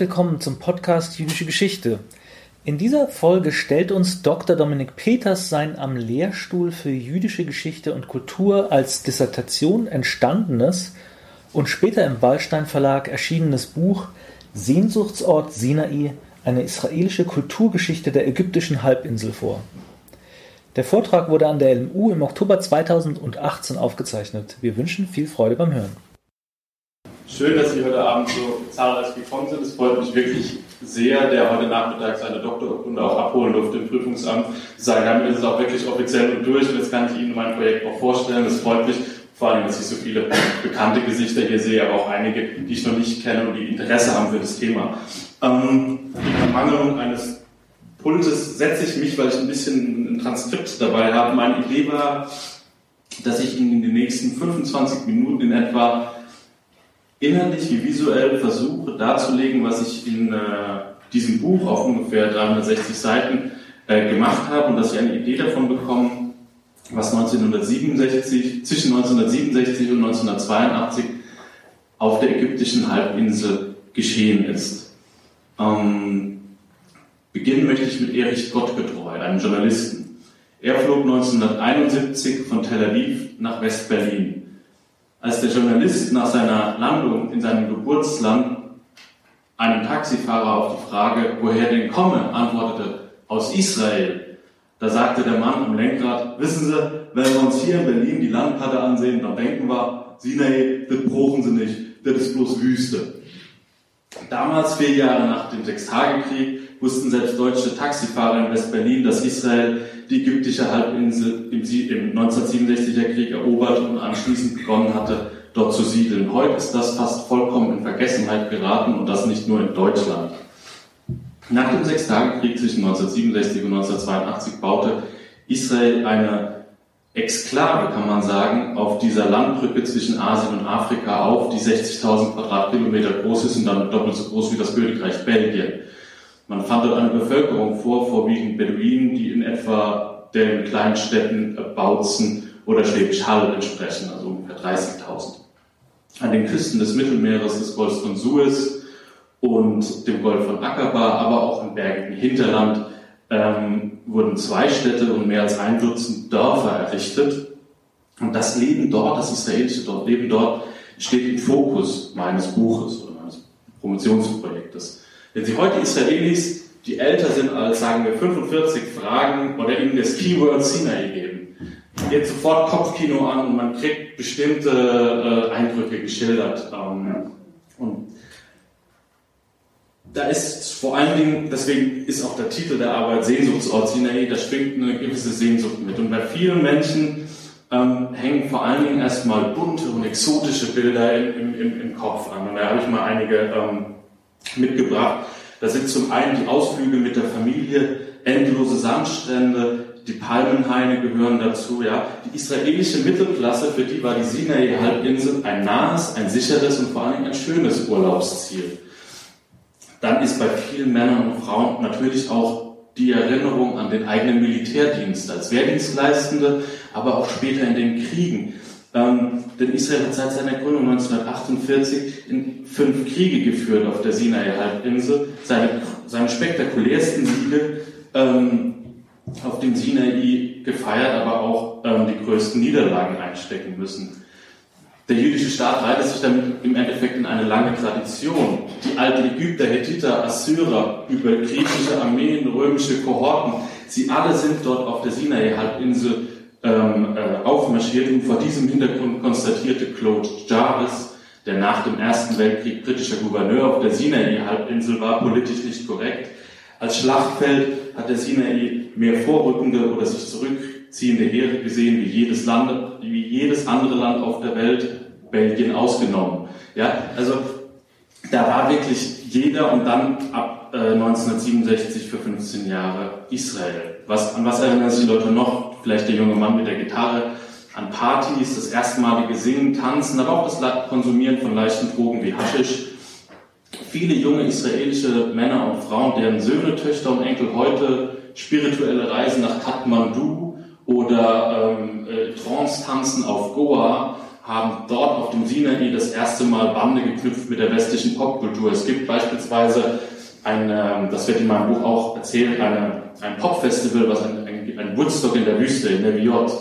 Willkommen zum Podcast Jüdische Geschichte. In dieser Folge stellt uns Dr. Dominik Peters sein am Lehrstuhl für jüdische Geschichte und Kultur als Dissertation entstandenes und später im Wallstein Verlag erschienenes Buch Sehnsuchtsort Sinai, eine israelische Kulturgeschichte der ägyptischen Halbinsel vor. Der Vortrag wurde an der LMU im Oktober 2018 aufgezeichnet. Wir wünschen viel Freude beim Hören. Schön, dass Sie heute Abend so zahlreich gekommen sind. Es freut mich wirklich sehr, der heute Nachmittag seine Doktorurkunde auch abholen durfte im Prüfungsamt, zu sagen, damit ist es auch wirklich offiziell und durch und jetzt kann ich Ihnen mein Projekt auch vorstellen. Das freut mich, vor allem, dass ich so viele bekannte Gesichter hier sehe, aber auch einige, die ich noch nicht kenne und die Interesse haben für das Thema. Ähm, die Ermangelung eines Pultes setze ich mich, weil ich ein bisschen ein Transkript dabei habe. Meine Idee war, dass ich Ihnen in den nächsten 25 Minuten in etwa innerlich wie visuell versuche darzulegen, was ich in äh, diesem Buch auf ungefähr 360 Seiten äh, gemacht habe und dass Sie eine Idee davon bekommen, was 1967, zwischen 1967 und 1982 auf der ägyptischen Halbinsel geschehen ist. Ähm, beginnen möchte ich mit Erich Gottgetreu, einem Journalisten. Er flog 1971 von Tel Aviv nach West-Berlin als der Journalist nach seiner Landung in seinem Geburtsland einem Taxifahrer auf die Frage, woher denn komme, antwortete, aus Israel. Da sagte der Mann am Lenkrad, wissen Sie, wenn wir uns hier in Berlin die Landkarte ansehen, dann denken wir, Sinai, das brauchen Sie nicht, das ist bloß Wüste. Damals, vier Jahre nach dem Sechstagekrieg, wussten selbst deutsche Taxifahrer in West-Berlin, dass Israel die ägyptische Halbinsel im, im 1967er Krieg erobert und anschließend begonnen hatte, dort zu siedeln. Heute ist das fast vollkommen in Vergessenheit geraten und das nicht nur in Deutschland. Nach dem Sechstagekrieg zwischen 1967 und 1982 baute Israel eine Exklave, kann man sagen, auf dieser Landbrücke zwischen Asien und Afrika auf, die 60.000 Quadratkilometer groß ist und dann doppelt so groß wie das Königreich Belgien. Man fand dort eine Bevölkerung vor, vorwiegend Beduinen, die in etwa den kleinen Städten Bautzen oder Schwäbisch Hall entsprechen, also ungefähr 30.000. An den Küsten des Mittelmeeres, des Golfs von Suez und dem Golf von Aqaba, aber auch im bergigen Hinterland ähm, wurden zwei Städte und mehr als ein Dutzend Dörfer errichtet. Und das Leben dort, das israelische Leben dort, steht im Fokus meines Buches oder meines Promotionsprojektes. Wenn Sie heute Israelis, die älter sind als, sagen wir, 45 fragen oder ihnen das Keyword Sinai geben, geht sofort Kopfkino an und man kriegt bestimmte äh, Eindrücke geschildert. Ähm, und da ist vor allen Dingen, deswegen ist auch der Titel der Arbeit Sehnsuchtsort Sinai, da schwingt eine gewisse Sehnsucht mit. Und bei vielen Menschen ähm, hängen vor allen Dingen erstmal bunte und exotische Bilder im, im, im Kopf an. Und da habe ich mal einige ähm, mitgebracht. Da sind zum einen die Ausflüge mit der Familie, endlose Sandstrände, die Palmenhaine gehören dazu, ja. Die israelische Mittelklasse, für die war die Sinai-Halbinsel ein nahes, ein sicheres und vor allem ein schönes Urlaubsziel. Dann ist bei vielen Männern und Frauen natürlich auch die Erinnerung an den eigenen Militärdienst als Wehrdienstleistende, aber auch später in den Kriegen. Ähm, denn Israel hat seit seiner Gründung 1948 in fünf Kriege geführt auf der Sinai-Halbinsel. Seine, seine spektakulärsten Siege ähm, auf dem Sinai gefeiert, aber auch ähm, die größten Niederlagen einstecken müssen. Der jüdische Staat reitet sich damit im Endeffekt in eine lange Tradition. Die alten Ägypter, Hethiter, Assyrer, über griechische Armeen, römische Kohorten, sie alle sind dort auf der Sinai-Halbinsel ähm, äh, aufmarschiert und vor diesem Hintergrund konstatierte Claude Jarvis, der nach dem Ersten Weltkrieg britischer Gouverneur auf der Sinai-Halbinsel war, politisch nicht korrekt. Als Schlachtfeld hat der Sinai mehr vorrückende oder sich zurückziehende Heere gesehen, wie jedes, Land, wie jedes andere Land auf der Welt, Belgien ausgenommen. Ja, also da war wirklich jeder und dann ab äh, 1967 für 15 Jahre Israel. Was, an was erinnern sich die Leute noch? Vielleicht der junge Mann mit der Gitarre, an Partys, das erstmalige Singen, Tanzen, aber auch das Konsumieren von leichten Drogen wie Haschisch. Viele junge israelische Männer und Frauen, deren Söhne, Töchter und Enkel heute spirituelle Reisen nach Kathmandu oder ähm, äh, Trance-Tanzen auf Goa haben dort auf dem Sinai das erste Mal Bande geknüpft mit der westlichen Popkultur. Es gibt beispielsweise ein, ähm, das wird in meinem Buch auch erzählt, eine, ein Popfestival, was ein, ein, Woodstock in der Wüste, in der Viot.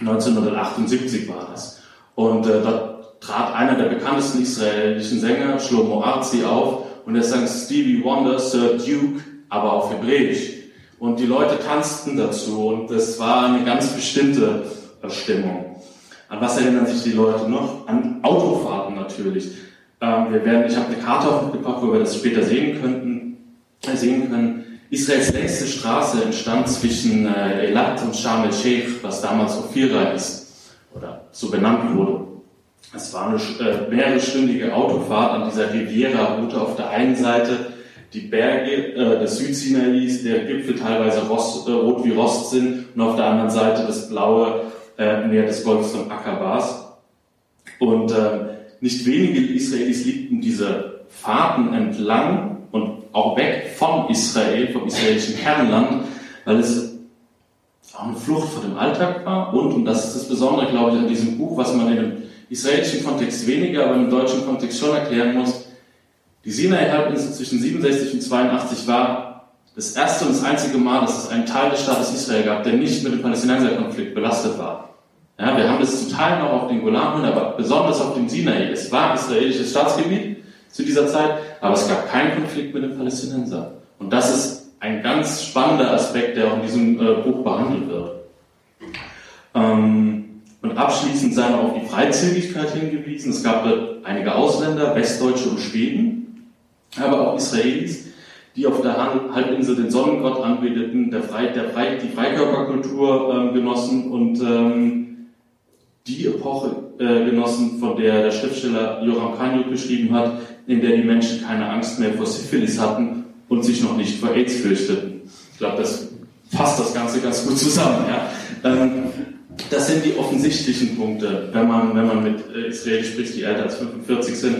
1978 war das. Und äh, da trat einer der bekanntesten israelischen Sänger, Shlomo Arzi, auf und er sang Stevie Wonder, Sir Duke, aber auf Hebräisch. Und die Leute tanzten dazu und das war eine ganz bestimmte Stimmung. An was erinnern sich die Leute noch? An Autofahrten natürlich. Ähm, wir werden, ich habe eine Karte mitgebracht, wo wir das später sehen könnten, äh, sehen können. Israels längste Straße entstand zwischen äh, Elat und Sharm el-Sheikh, was damals Ophira ist oder so benannt wurde. Es war eine äh, mehrerstündige Autofahrt an dieser Riviera-Route auf der einen Seite die Berge äh, des Südsinais, der Gipfel teilweise rost, äh, rot wie Rost sind und auf der anderen Seite das blaue äh, Meer des Golfs von Akabas. Und äh, nicht wenige Israelis liebten diese Fahrten entlang auch weg von Israel, vom israelischen Kernland, weil es auch eine Flucht vor dem Alltag war und, und das ist das Besondere, glaube ich, an diesem Buch, was man in dem israelischen Kontext weniger, aber im deutschen Kontext schon erklären muss, die Sinai-Halbinsel zwischen 67 und 82 war das erste und das einzige Mal, dass es einen Teil des Staates Israel gab, der nicht mit dem Palästinenserkonflikt belastet war. Ja, wir haben das zum Teil noch auf den Golanhöhen, aber besonders auf dem Sinai. Es war israelisches Staatsgebiet zu dieser Zeit, aber es gab keinen Konflikt mit den Palästinensern. Und das ist ein ganz spannender Aspekt, der auch in diesem äh, Buch behandelt wird. Ähm, und abschließend sei noch auf die Freizügigkeit hingewiesen. Es gab einige Ausländer, Westdeutsche und Schweden, aber auch Israelis, die auf der Halbinsel den Sonnengott anbeteten, der Frei, der Frei, die Freikörperkultur ähm, genossen und ähm, die Epoche äh, genossen, von der der Schriftsteller Joram Kanyuk beschrieben hat, in der die Menschen keine Angst mehr vor Syphilis hatten und sich noch nicht vor AIDS fürchteten. Ich glaube, das fasst das Ganze ganz gut zusammen. Ja? Ähm, das sind die offensichtlichen Punkte, wenn man, wenn man mit äh, Israelis spricht, die älter als 45 sind.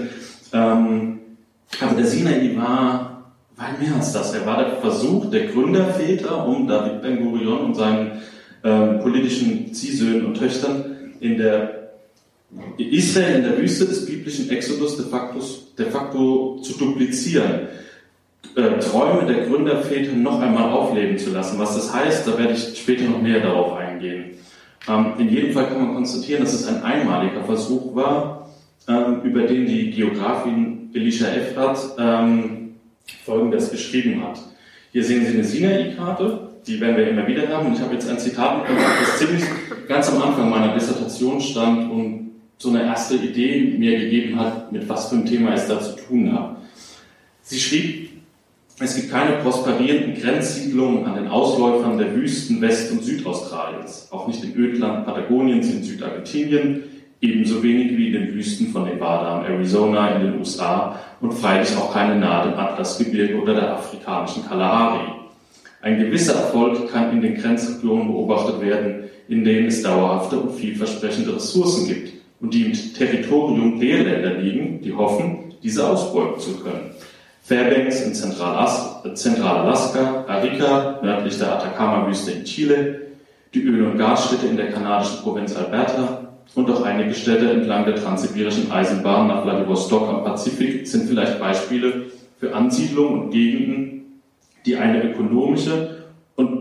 Ähm, aber der Sinai war weit mehr als das. Er war der Versuch der Gründerväter um David Ben-Gurion und seinen ähm, politischen Ziehsöhnen und Töchtern in der Israel in der Wüste des biblischen Exodus de facto, de facto zu duplizieren. Äh, Träume der Gründerväter noch einmal aufleben zu lassen. Was das heißt, da werde ich später noch näher darauf eingehen. Ähm, in jedem Fall kann man konstatieren, dass es ein einmaliger Versuch war, ähm, über den die Geografin Elisha Efrat ähm, Folgendes geschrieben hat. Hier sehen Sie eine Sinai-Karte, die werden wir immer wieder haben. Und ich habe jetzt ein Zitat mitgebracht, das ziemlich ganz am Anfang meiner Dissertation stand und so eine erste Idee mir gegeben hat, mit was für einem Thema es da zu tun hat. Sie schrieb, es gibt keine prosperierenden Grenzsiedlungen an den Ausläufern der Wüsten West- und Südaustraliens, auch nicht im Ödland Patagoniens in Südargentinien, ebenso wenig wie in den Wüsten von Nevada und Arizona in den USA und freilich auch keine nahe dem Atlasgebirge oder der afrikanischen Kalahari. Ein gewisser Erfolg kann in den Grenzregionen beobachtet werden, in denen es dauerhafte und vielversprechende Ressourcen gibt und die im Territorium der Länder liegen, die hoffen, diese ausbeuten zu können. Fairbanks in Zentralaska, Arica nördlich der Atacama-Wüste in Chile, die Öl- und Gasstädte in der kanadischen Provinz Alberta und auch einige Städte entlang der transsibirischen Eisenbahn nach Vladivostok am Pazifik sind vielleicht Beispiele für Ansiedlungen und Gegenden, die eine ökonomische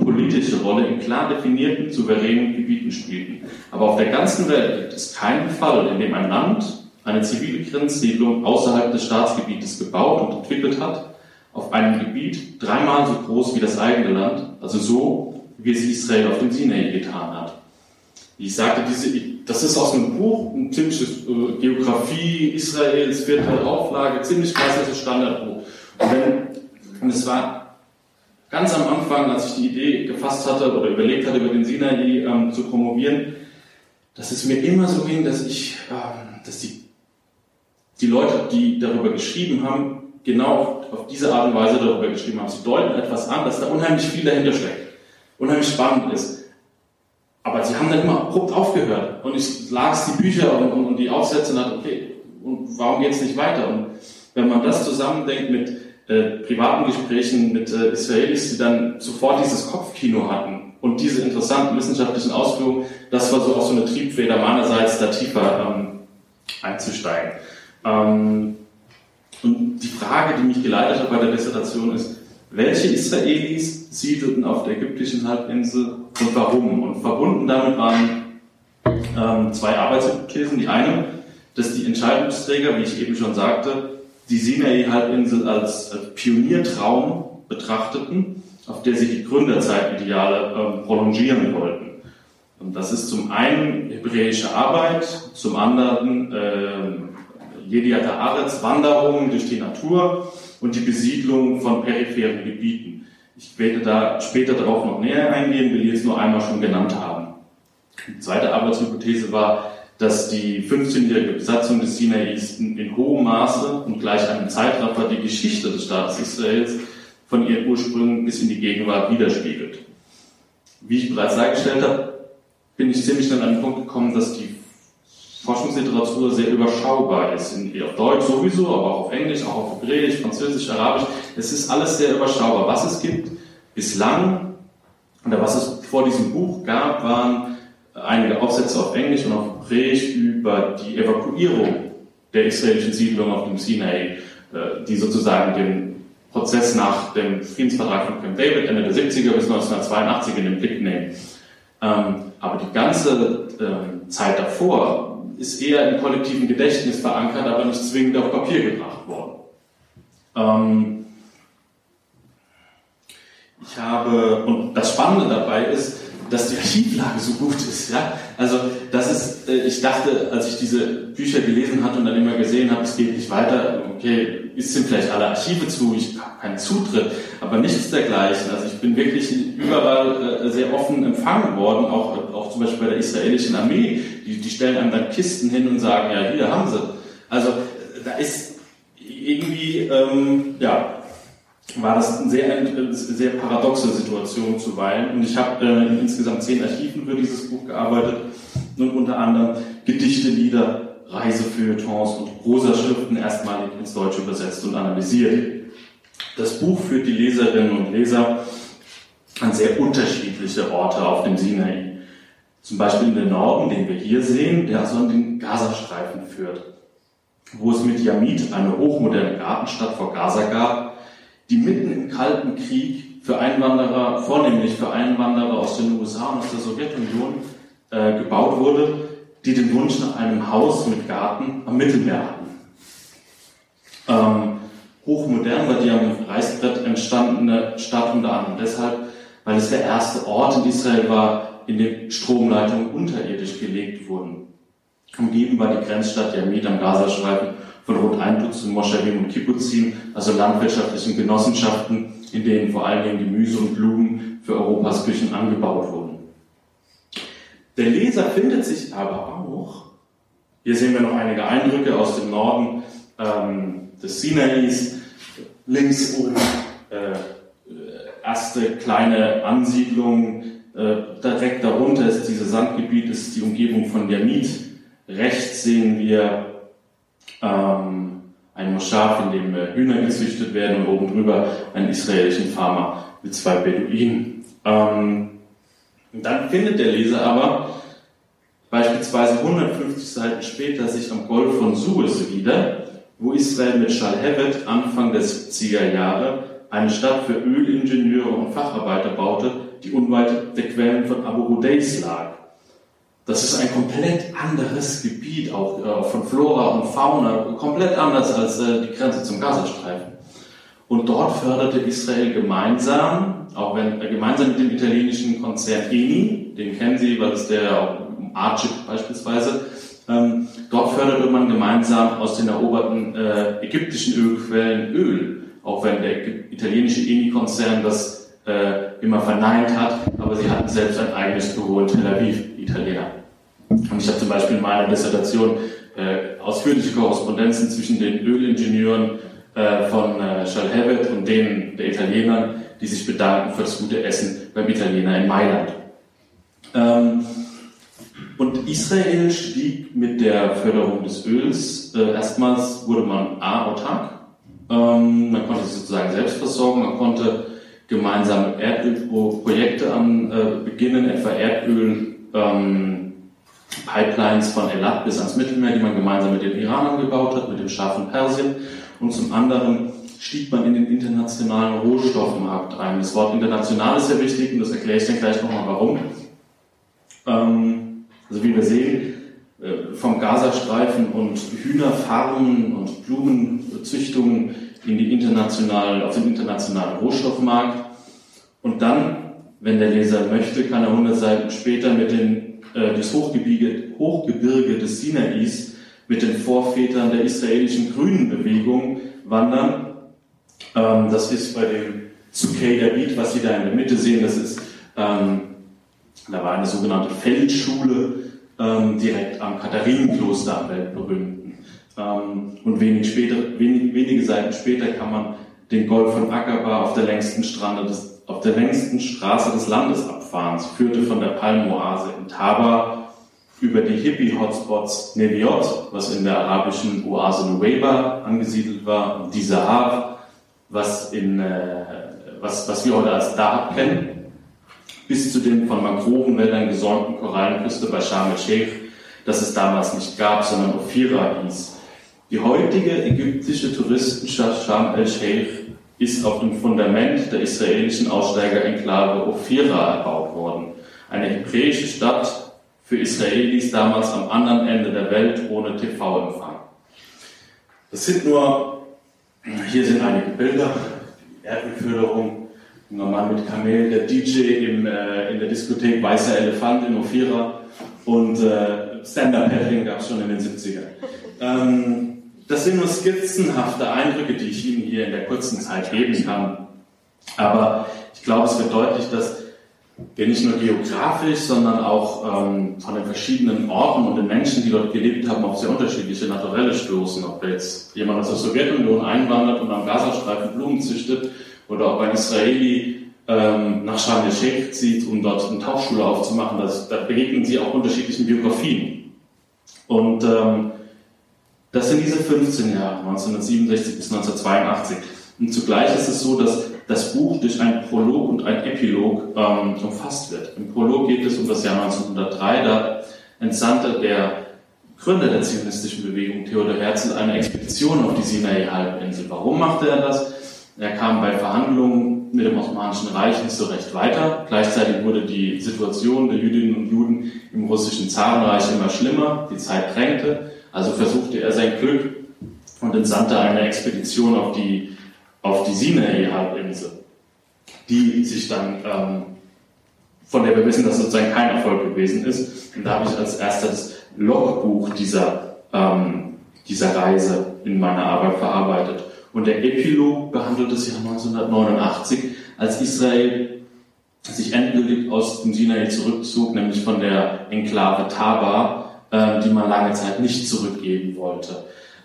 politische Rolle in klar definierten, souveränen Gebieten spielten. Aber auf der ganzen Welt gibt es keinen Fall, in dem ein Land eine zivile Grenzsiedlung außerhalb des Staatsgebietes gebaut und entwickelt hat, auf einem Gebiet dreimal so groß wie das eigene Land, also so, wie es Israel auf dem Sinai getan hat. Ich sagte, diese, das ist aus einem Buch, ein typisches äh, Geografie Israels, vierte Auflage, ziemlich klassisches Standardbuch. Und, wenn, und es war ganz am Anfang, als ich die Idee gefasst hatte oder überlegt hatte, über den Sinai ähm, zu promovieren, dass es mir immer so ging, dass ich, ähm, dass die die Leute, die darüber geschrieben haben, genau auf diese Art und Weise darüber geschrieben haben. Sie deuten etwas an, dass da unheimlich viel dahinter steckt, unheimlich spannend ist. Aber sie haben dann immer abrupt aufgehört. Und ich las die Bücher und, und, und die Aufsätze und dachte, okay, und warum geht es nicht weiter? Und wenn man das zusammendenkt mit äh, privaten Gesprächen mit äh, Israelis, die dann sofort dieses Kopfkino hatten Und diese interessanten wissenschaftlichen Ausführungen, das war so auch so eine Triebfeder meinerseits, da tiefer ähm, einzusteigen. Ähm, und die Frage, die mich geleitet hat bei der Dissertation ist, welche Israelis siedelten auf der ägyptischen Halbinsel und warum? Und verbunden damit waren ähm, zwei Arbeitshypothesen. Die eine, dass die Entscheidungsträger, wie ich eben schon sagte, die Sinai-Halbinsel als, als Pioniertraum betrachteten, auf der sie die Gründerzeit-Ideale ähm, prolongieren wollten. Und das ist zum einen hebräische Arbeit, zum anderen äh, Jediat Haaretz, Wanderungen durch die Natur und die Besiedlung von peripheren Gebieten. Ich werde da später darauf noch näher eingehen, will jetzt nur einmal schon genannt haben. Die zweite Arbeitshypothese war, dass die 15-jährige Besatzung des Sinais in, hohem Maße und gleich einem Zeitraffer die Geschichte des Staates Israels von ihren Ursprüngen bis in die Gegenwart widerspiegelt. Wie ich bereits dargestellt habe, bin ich ziemlich schnell an den Punkt gekommen, dass die Forschungsliteratur sehr überschaubar ist. In, auf Deutsch sowieso, aber auch auf Englisch, auch auf Hebräisch, Französisch, Arabisch. Es ist alles sehr überschaubar. Was es gibt bislang, oder was es vor diesem Buch gab, waren einige Aufsätze auf Englisch und auf Hebräisch über die Evakuierung der israelischen Siedlung auf dem Sinai, äh, die sozusagen den Prozess nach dem Friedensvertrag von Camp David Ende der 70er bis 1982 in den Blick nehmen. Ähm, aber die ganze ähm, Zeit davor ist eher im kollektiven Gedächtnis verankert, aber nicht zwingend auf Papier gebracht worden. Ähm, ich habe, und das Spannende dabei ist, dass die Archivlage so gut ist. Ja? Also das ist, äh, ich dachte, als ich diese Bücher gelesen hatte und dann immer gesehen habe, es geht nicht weiter, okay, ist sind vielleicht alle Archive zu, ich habe keinen Zutritt, aber nichts dergleichen. Also ich bin wirklich überall äh, sehr offen empfangen worden, auch, auch zum Beispiel bei der israelischen Armee. Die, die stellen einem dann Kisten hin und sagen, ja, hier haben sie. Also da ist irgendwie, ähm, ja, war das eine sehr, sehr paradoxe Situation zuweilen. Und ich habe äh, in insgesamt zehn Archiven für dieses Buch gearbeitet und unter anderem Gedichte, Lieder, Reisefeuilletons und Prosaschriften erstmalig ins Deutsche übersetzt und analysiert. Das Buch führt die Leserinnen und Leser an sehr unterschiedliche Orte auf dem Sinai. Zum Beispiel in den Norden, den wir hier sehen, der also an den Gazastreifen führt, wo es mit Yamit eine hochmoderne Gartenstadt vor Gaza gab, die mitten im Kalten Krieg für Einwanderer, vornehmlich für Einwanderer aus den USA und aus der Sowjetunion äh, gebaut wurde, die den Wunsch nach einem Haus mit Garten am Mittelmeer hatten. Ähm, hochmodern war die am Reißbrett entstandene Stadt unter anderem deshalb, weil es der erste Ort in Israel war, in dem Stromleitungen unterirdisch gelegt wurden. Umgeben war die Grenzstadt Yamid am Gazastreifen von rund ein Dutzend Moschawim und Kibbuzim, also landwirtschaftlichen Genossenschaften, in denen vor allen Dingen Gemüse und Blumen für Europas Küchen angebaut wurden. Der Leser findet sich aber auch, hier sehen wir noch einige Eindrücke aus dem Norden ähm, des Sinais, links oben äh, erste kleine Ansiedlung, äh, direkt darunter ist dieses Sandgebiet, ist die Umgebung von Yamit. Rechts sehen wir ähm, ein Moschaf, in dem äh, Hühner gezüchtet werden und oben drüber einen israelischen Farmer mit zwei Beduinen. Ähm, dann findet der Leser aber beispielsweise 150 Seiten später sich am Golf von Suez wieder, wo Israel mit Shalhevet Anfang der 70er Jahre eine Stadt für Ölingenieure und Facharbeiter baute, die unweit der Quellen von Abu Rudais lag. Das ist ein komplett anderes Gebiet, auch äh, von Flora und Fauna, komplett anders als äh, die Grenze zum Gazastreifen. Und dort förderte Israel gemeinsam, auch wenn äh, gemeinsam mit dem italienischen Konzern Eni, den kennen Sie, weil es der Archip beispielsweise, ähm, dort förderte man gemeinsam aus den eroberten ägyptischen Ölquellen Öl, auch wenn der italienische Eni-Konzern das immer verneint hat, aber sie hatten selbst ein eigenes Büro in Tel Aviv, Italiener. Und ich habe zum Beispiel in meiner Dissertation äh, ausführliche Korrespondenzen zwischen den Ölingenieuren äh, von äh, Charles und denen der Italienern, die sich bedanken für das gute Essen beim Italiener in Mailand. Ähm, und Israel stieg mit der Förderung des Öls, äh, erstmals wurde man A, autark, ähm, man konnte sich sozusagen selbst versorgen, man konnte gemeinsame Erdölprojekte äh, beginnen, etwa Erdöl ähm, Pipelines von Elat bis ans Mittelmeer, die man gemeinsam mit den Iranern gebaut hat, mit dem scharfen Persien. Und zum anderen stieg man in den internationalen Rohstoffmarkt ein. Das Wort international ist sehr wichtig und das erkläre ich dann gleich nochmal warum. Ähm, also wie wir sehen, äh, vom Gazastreifen und Hühnerfarmen und Blumenzüchtungen in die internationalen, auf den internationalen Rohstoffmarkt. Und dann, wenn der Leser möchte, kann er 100 Seiten später mit den, äh, das Hochgebirge, Hochgebirge des Sinais mit den Vorvätern der israelischen Grünen Bewegung wandern. Ähm, das ist bei dem Zucay David, was Sie da in der Mitte sehen, das ist, ähm, da war eine sogenannte Feldschule ähm, direkt am Katharinenkloster am weltberühmten. Ähm, und wenig später, wenig, wenige Seiten später kann man den Golf von Aqaba auf der längsten Strande des, auf der längsten Straße des Landes abfahren. Sie führte von der Palmoase in Taba über die Hippie-Hotspots Neviot, was in der arabischen Oase Nuweiba angesiedelt war, und die Sahab, was, in, äh, was, was wir heute als Dahab kennen, bis zu den von Mangrovenwäldern gesäumten Korallenküste bei Sharm el-Sheikh, das es damals nicht gab, sondern Ophira hieß. Die heutige ägyptische Touristenstadt Sharm el-Sheikh ist auf dem Fundament der israelischen Aussteiger-Enklave Ophira erbaut worden. Eine hebräische Stadt für Israelis damals am anderen Ende der Welt ohne TV-Empfang. Das sind nur, hier sind einige Bilder, die Erdbeförderung, junger Mann mit Kamel, der DJ im, äh, in der Diskothek Weißer Elefant in Ophira und äh, Stand-Up-Paddling gab es schon in den 70ern. Ähm, das sind nur skizzenhafte Eindrücke, die ich Ihnen hier in der kurzen Zeit geben kann. Aber ich glaube, es wird deutlich, dass wir nicht nur geografisch, sondern auch ähm, von den verschiedenen Orten und den Menschen, die dort gelebt haben, auf sehr unterschiedliche Naturelle stoßen. Ob jetzt jemand aus der Sowjetunion einwandert und am Gazastreifen Blumen züchtet oder ob ein Israeli ähm, nach Sharm el-Sheikh zieht, um dort eine Tauchschule aufzumachen. Das, da begegnen sie auch unterschiedlichen Biografien. Und ähm, das sind diese 15 Jahre, 1967 bis 1982. Und zugleich ist es so, dass das Buch durch einen Prolog und einen Epilog ähm, umfasst wird. Im Prolog geht es um das Jahr 1903. Da entsandte der Gründer der zionistischen Bewegung, Theodor Herzl, eine Expedition auf die Sinai-Halbinsel. Warum machte er das? Er kam bei Verhandlungen mit dem Osmanischen Reich nicht so recht weiter. Gleichzeitig wurde die Situation der Jüdinnen und Juden im russischen Zarenreich immer schlimmer. Die Zeit drängte. Also versuchte er sein Glück und entsandte eine Expedition auf die, auf die Sinai-Halbinsel, die sich dann, ähm, von der wir wissen, dass sozusagen kein Erfolg gewesen ist. Und da habe ich als erstes Logbuch dieser, ähm, dieser Reise in meiner Arbeit verarbeitet. Und der Epilog behandelt das Jahr 1989, als Israel sich endgültig aus dem Sinai zurückzog, nämlich von der Enklave Taba, äh, die man lange Zeit nicht zurückgeben wollte.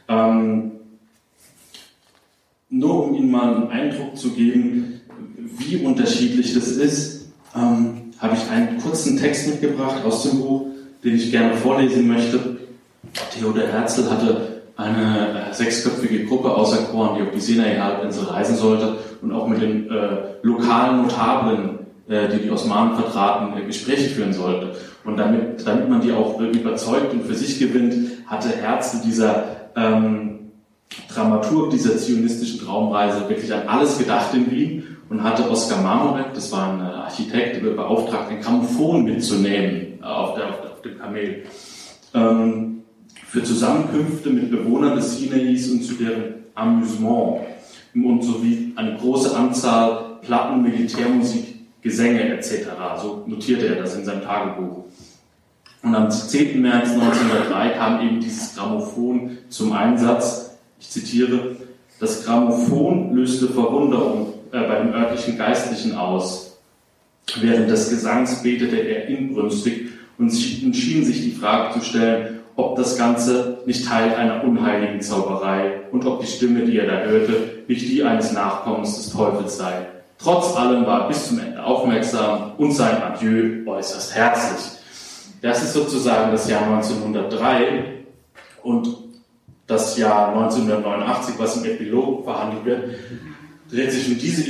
Ähm, nur um Ihnen mal einen Eindruck zu geben, wie unterschiedlich das ist, ähm, habe ich einen kurzen Text mitgebracht aus dem Buch, den ich gerne vorlesen möchte. Theodor Herzl hatte eine äh, sechsköpfige Gruppe auserkoren, die auf die Sinai-Halbinsel reisen sollte und auch mit den äh, lokalen Notablen äh, die die Osmanen vertraten, äh, Gespräche führen sollte. Und damit, damit man die auch überzeugt und für sich gewinnt, hatte Herzl dieser ähm, Dramaturg dieser zionistischen Traumreise wirklich an alles gedacht in Wien und hatte Oskar Marmorek, das war ein Architekt, beauftragt, ein Grammophon mitzunehmen auf, der, auf dem Kamel. Ähm, für Zusammenkünfte mit Bewohnern des Sinais und zu deren Amüsement und sowie eine große Anzahl Platten, Militärmusik Gesänge etc. So notierte er das in seinem Tagebuch. Und am 10. März 1903 kam eben dieses Grammophon zum Einsatz. Ich zitiere, das Grammophon löste Verwunderung äh, bei dem örtlichen Geistlichen aus. Während des Gesangs betete er inbrünstig und schien sich die Frage zu stellen, ob das Ganze nicht Teil einer unheiligen Zauberei und ob die Stimme, die er da hörte, nicht die eines Nachkommens des Teufels sei. Trotz allem war er bis zum Ende aufmerksam und sein Adieu äußerst herzlich. Das ist sozusagen das Jahr 1903 und das Jahr 1989, was im Epilog verhandelt wird, dreht sich um diese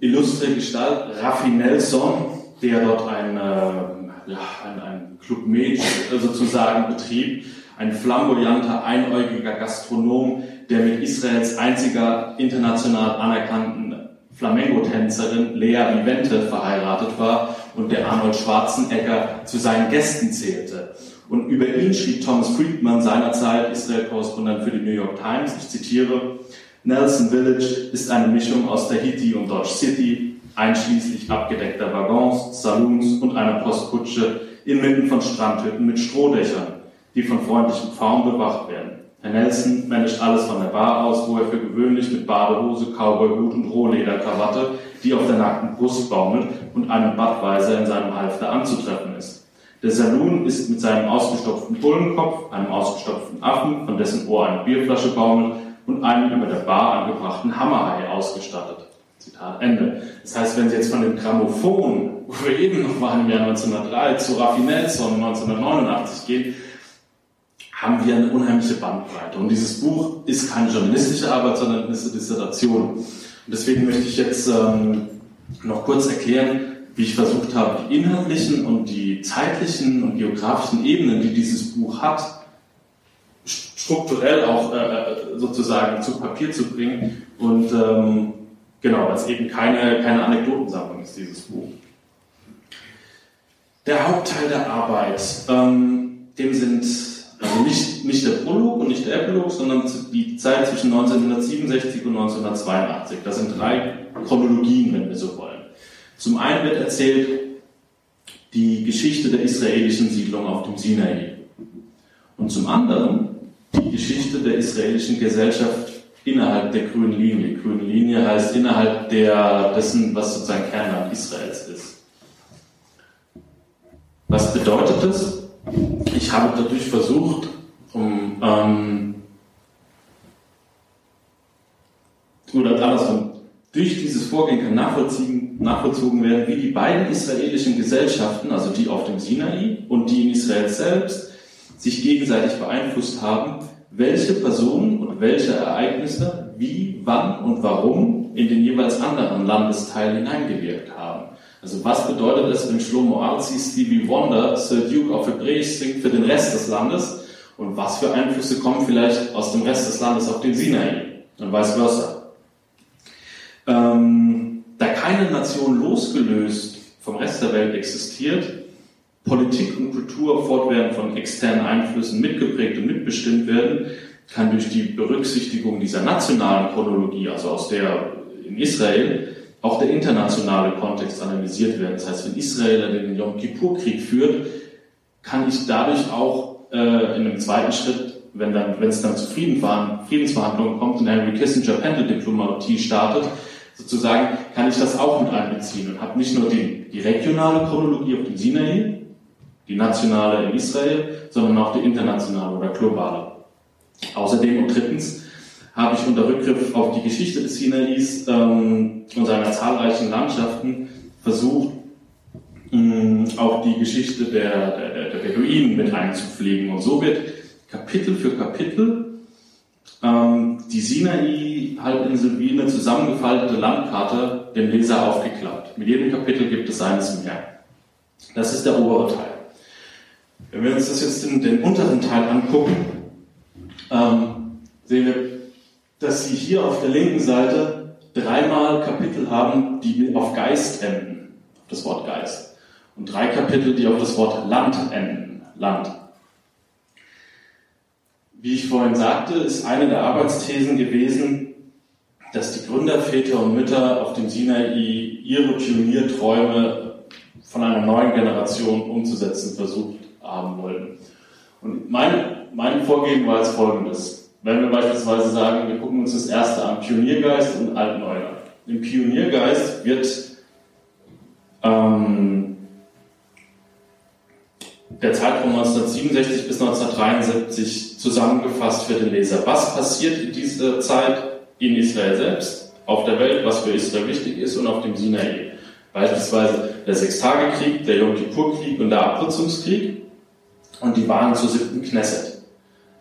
illustre Gestalt, Raffi Nelson, der dort ein, äh, ja, ein, ein Club Med sozusagen betrieb, ein flamboyanter, einäugiger Gastronom, der mit Israels einziger international anerkannten Flamenco-Tänzerin Lea Vivente verheiratet war und der Arnold Schwarzenegger zu seinen Gästen zählte. Und über ihn schrieb Thomas Friedman seinerzeit, Israel-Korrespondent für die New York Times, ich zitiere, Nelson Village ist eine Mischung aus Tahiti und Dodge City, einschließlich abgedeckter Waggons, Saloons und einer Postkutsche inmitten von Strandhütten mit Strohdächern, die von freundlichen Pfaunen bewacht werden. Herr Nelson managt alles von der Bar aus, wo er für gewöhnlich mit Badehose, Cowboyhut und Rohlederkrawatte, die auf der nackten Brust baumelt, und einem Badweiser in seinem Halfter anzutreffen ist. Der Saloon ist mit seinem ausgestopften Bullenkopf, einem ausgestopften Affen, von dessen Ohr eine Bierflasche baumelt, und einem über der Bar angebrachten Hammerhai ausgestattet. Zitat Ende. Das heißt, wenn Sie jetzt von dem Grammophon, wo wir eben noch waren im Jahr 1903, zu Raffi Nelson 1989 gehen, haben wir eine unheimliche Bandbreite. Und dieses Buch ist keine journalistische Arbeit, sondern ist eine Dissertation. Und deswegen möchte ich jetzt ähm, noch kurz erklären, wie ich versucht habe, die inhaltlichen und die zeitlichen und geografischen Ebenen, die dieses Buch hat, strukturell auch äh, sozusagen zu Papier zu bringen. Und ähm, genau, weil es eben keine, keine Anekdotensammlung ist, dieses Buch. Der Hauptteil der Arbeit, ähm, dem sind also nicht, nicht der Prolog und nicht der Epilog, sondern die Zeit zwischen 1967 und 1982. Das sind drei Chronologien, wenn wir so wollen. Zum einen wird erzählt die Geschichte der israelischen Siedlung auf dem Sinai. Und zum anderen die Geschichte der israelischen Gesellschaft innerhalb der grünen Linie. Grüne Linie heißt innerhalb der, dessen, was sozusagen Kernland Israels ist. Was bedeutet das? Ich habe dadurch versucht, um ähm, oder andersrum, durch dieses Vorgehen kann nachvollzogen werden, wie die beiden israelischen Gesellschaften, also die auf dem Sinai und die in Israel selbst, sich gegenseitig beeinflusst haben, welche Personen und welche Ereignisse wie, wann und warum in den jeweils anderen Landesteil hineingewirkt haben. Also was bedeutet es, wenn Shlomo Arzi Stevie Wonder Sir Duke auf Hebräisch singt für den Rest des Landes und was für Einflüsse kommen vielleicht aus dem Rest des Landes auf den Sinai und vice versa. Ähm, da keine Nation losgelöst vom Rest der Welt existiert, Politik und Kultur fortwährend von externen Einflüssen mitgeprägt und mitbestimmt werden, kann durch die Berücksichtigung dieser nationalen Chronologie, also aus der in Israel, auch der internationale Kontext analysiert werden. Das heißt, wenn Israel den Yom Kippur-Krieg führt, kann ich dadurch auch äh, in einem zweiten Schritt, wenn, dann, wenn es dann zu Friedensverhandlungen kommt und Henry Kissinger Pendeldiplomatie startet, sozusagen, kann ich das auch mit einbeziehen und habe nicht nur die, die regionale Chronologie auf dem Sinai, die nationale in Israel, sondern auch die internationale oder globale. Außerdem und drittens habe ich unter Rückgriff auf die Geschichte des Sinais ähm, und seiner zahlreichen Landschaften versucht, mh, auch die Geschichte der, der, der Beduinen mit einzupflegen. Und so wird Kapitel für Kapitel ähm, die Sinai-Halbinsel wie eine zusammengefaltete Landkarte dem Leser aufgeklappt. Mit jedem Kapitel gibt es eines mehr. Das ist der obere Teil. Wenn wir uns das jetzt in den unteren Teil angucken, ähm, sehen wir dass Sie hier auf der linken Seite dreimal Kapitel haben, die auf Geist enden, das Wort Geist. Und drei Kapitel, die auf das Wort Land enden, Land. Wie ich vorhin sagte, ist eine der Arbeitsthesen gewesen, dass die Gründerväter und Mütter auf dem Sinai ihre Pionierträume von einer neuen Generation umzusetzen versucht haben wollten. Und mein, mein Vorgehen war als folgendes. Wenn wir beispielsweise sagen, wir gucken uns das erste an, Pioniergeist und Altneuland. Im Pioniergeist wird ähm, der Zeitraum 1967 bis 1973 zusammengefasst für den Leser. Was passiert in dieser Zeit in Israel selbst, auf der Welt, was für Israel wichtig ist und auf dem Sinai? Beispielsweise der Sechstagekrieg, der Yom Kippur-Krieg und der Abnutzungskrieg und die Wahlen zur siebten Knesset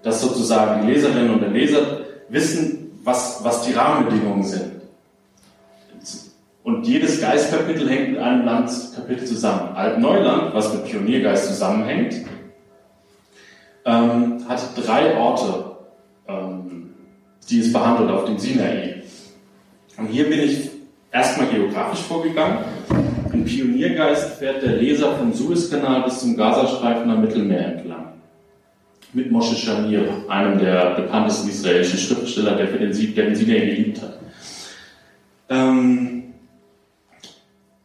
dass sozusagen die Leserinnen und der Leser wissen, was, was die Rahmenbedingungen sind. Und jedes Geistkapitel hängt mit einem Landskapitel zusammen. Alt-Neuland, was mit Pioniergeist zusammenhängt, ähm, hat drei Orte, ähm, die es behandelt auf dem Sinai. Und hier bin ich erstmal geografisch vorgegangen. Im Pioniergeist fährt der Leser vom Suezkanal bis zum Gazastreifen am Mittelmeer entlang. Mit Moshe Shamir, einem der bekanntesten israelischen Schriftsteller, der für den Sieg, der den Sinai geliebt hat. Ähm,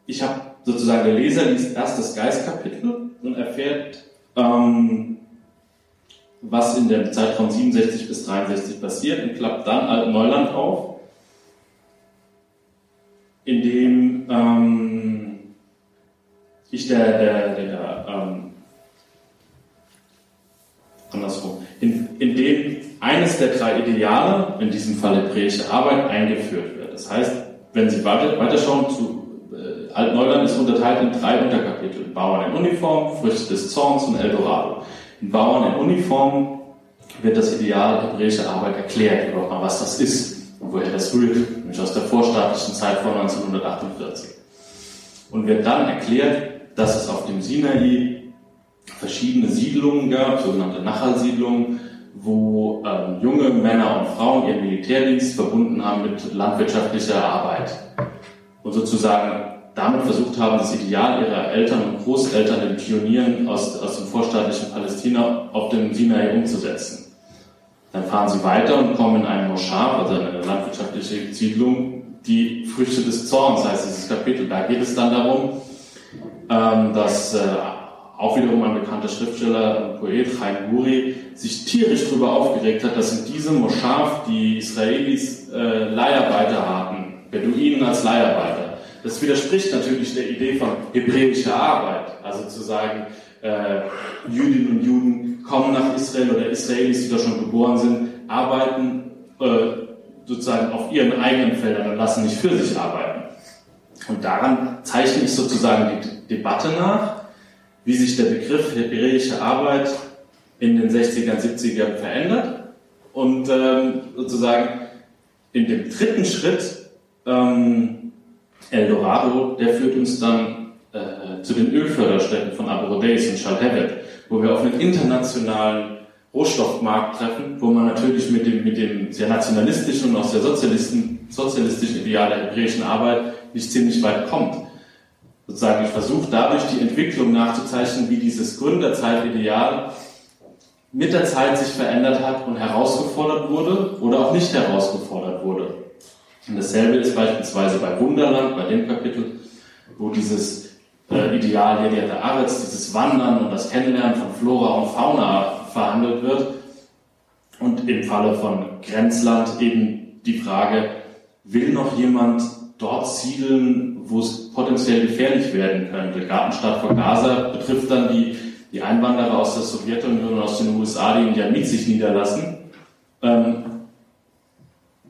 ich habe sozusagen, der Leser liest erst das Geistkapitel und erfährt, ähm, was in der Zeitraum 67 bis 63 passiert und klappt dann Alt-Neuland auf, in dem ähm, ich der, der eines der drei Ideale, in diesem Fall hebräische Arbeit, eingeführt wird. Das heißt, wenn Sie weiter, weiterschauen zu Altneuland ist unterteilt in drei Unterkapitel. Bauern in Uniform, Früchte des Zorns und Eldorado. In Bauern in Uniform wird das Ideal hebräischer Arbeit erklärt, überhaupt mal was das ist und woher das rührt, nämlich aus der vorstaatlichen Zeit vor 1948. Und wird dann erklärt, dass es auf dem Sinai verschiedene Siedlungen gab, sogenannte Nachal-Siedlungen, wo ähm, junge Männer und Frauen ihren Militärdienst verbunden haben mit landwirtschaftlicher Arbeit und sozusagen damit versucht haben, das Ideal ihrer Eltern und Großeltern, den Pionieren aus, aus dem vorstaatlichen Palästina, auf dem Sinai umzusetzen. Dann fahren sie weiter und kommen in einen Moschab, also eine landwirtschaftliche Siedlung, die Früchte des Zorns heißt dieses Kapitel. Da geht es dann darum, ähm, dass äh, auch wiederum ein bekannter Schriftsteller und Poet, Chaim Guri, sich tierisch darüber aufgeregt hat, dass in diesem Moschaf die Israelis äh, Leiharbeiter hatten, Beduinen als Leiharbeiter. Das widerspricht natürlich der Idee von hebräischer Arbeit. Also zu sagen, äh, Jüdinnen und Juden kommen nach Israel oder Israelis, die da schon geboren sind, arbeiten äh, sozusagen auf ihren eigenen Feldern und lassen nicht für sich arbeiten. Und daran zeichne ich sozusagen die Debatte nach, wie sich der Begriff hebräische Arbeit in den 60er, 70er verändert. Und ähm, sozusagen in dem dritten Schritt ähm, Eldorado, der führt uns dann äh, zu den Ölförderstätten von Abu Rodais und Shalhevet, wo wir auf einen internationalen Rohstoffmarkt treffen, wo man natürlich mit dem, mit dem sehr nationalistischen und auch sehr sozialistischen Ideal der hebräischen Arbeit nicht ziemlich weit kommt. Sozusagen, ich versuche dadurch die Entwicklung nachzuzeichnen, wie dieses Gründerzeitideal mit der Zeit sich verändert hat und herausgefordert wurde oder auch nicht herausgefordert wurde. Und dasselbe ist beispielsweise bei Wunderland, bei dem Kapitel, wo dieses äh, Ideal hier der Aretz, dieses Wandern und das Kennenlernen von Flora und Fauna verhandelt wird. Und im Falle von Grenzland eben die Frage, will noch jemand dort siedeln, wo es potenziell gefährlich werden könnte? Gartenstadt von Gaza betrifft dann die, die Einwanderer aus der Sowjetunion und aus den USA, die in Yamit sich niederlassen. Ähm,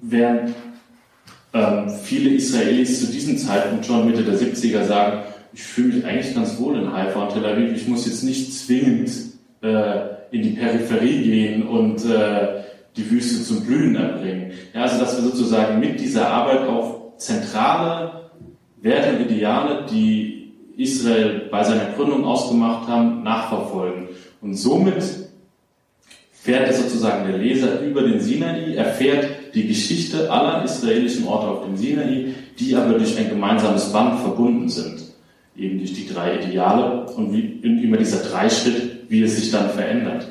während ähm, viele Israelis zu diesem Zeitpunkt schon Mitte der 70er sagen, ich fühle mich eigentlich ganz wohl in Haifa und Tel Aviv, ich muss jetzt nicht zwingend äh, in die Peripherie gehen und äh, die Wüste zum Blühen erbringen. Ja, also dass wir sozusagen mit dieser Arbeit auch zentrale Werte und Ideale, die Israel bei seiner Gründung ausgemacht haben, nachverfolgen. Und somit fährt sozusagen der Leser über den Sinai, erfährt die Geschichte aller israelischen Orte auf dem Sinai, die aber durch ein gemeinsames Band verbunden sind. Eben durch die drei Ideale und wie, immer dieser Dreischritt, wie es sich dann verändert.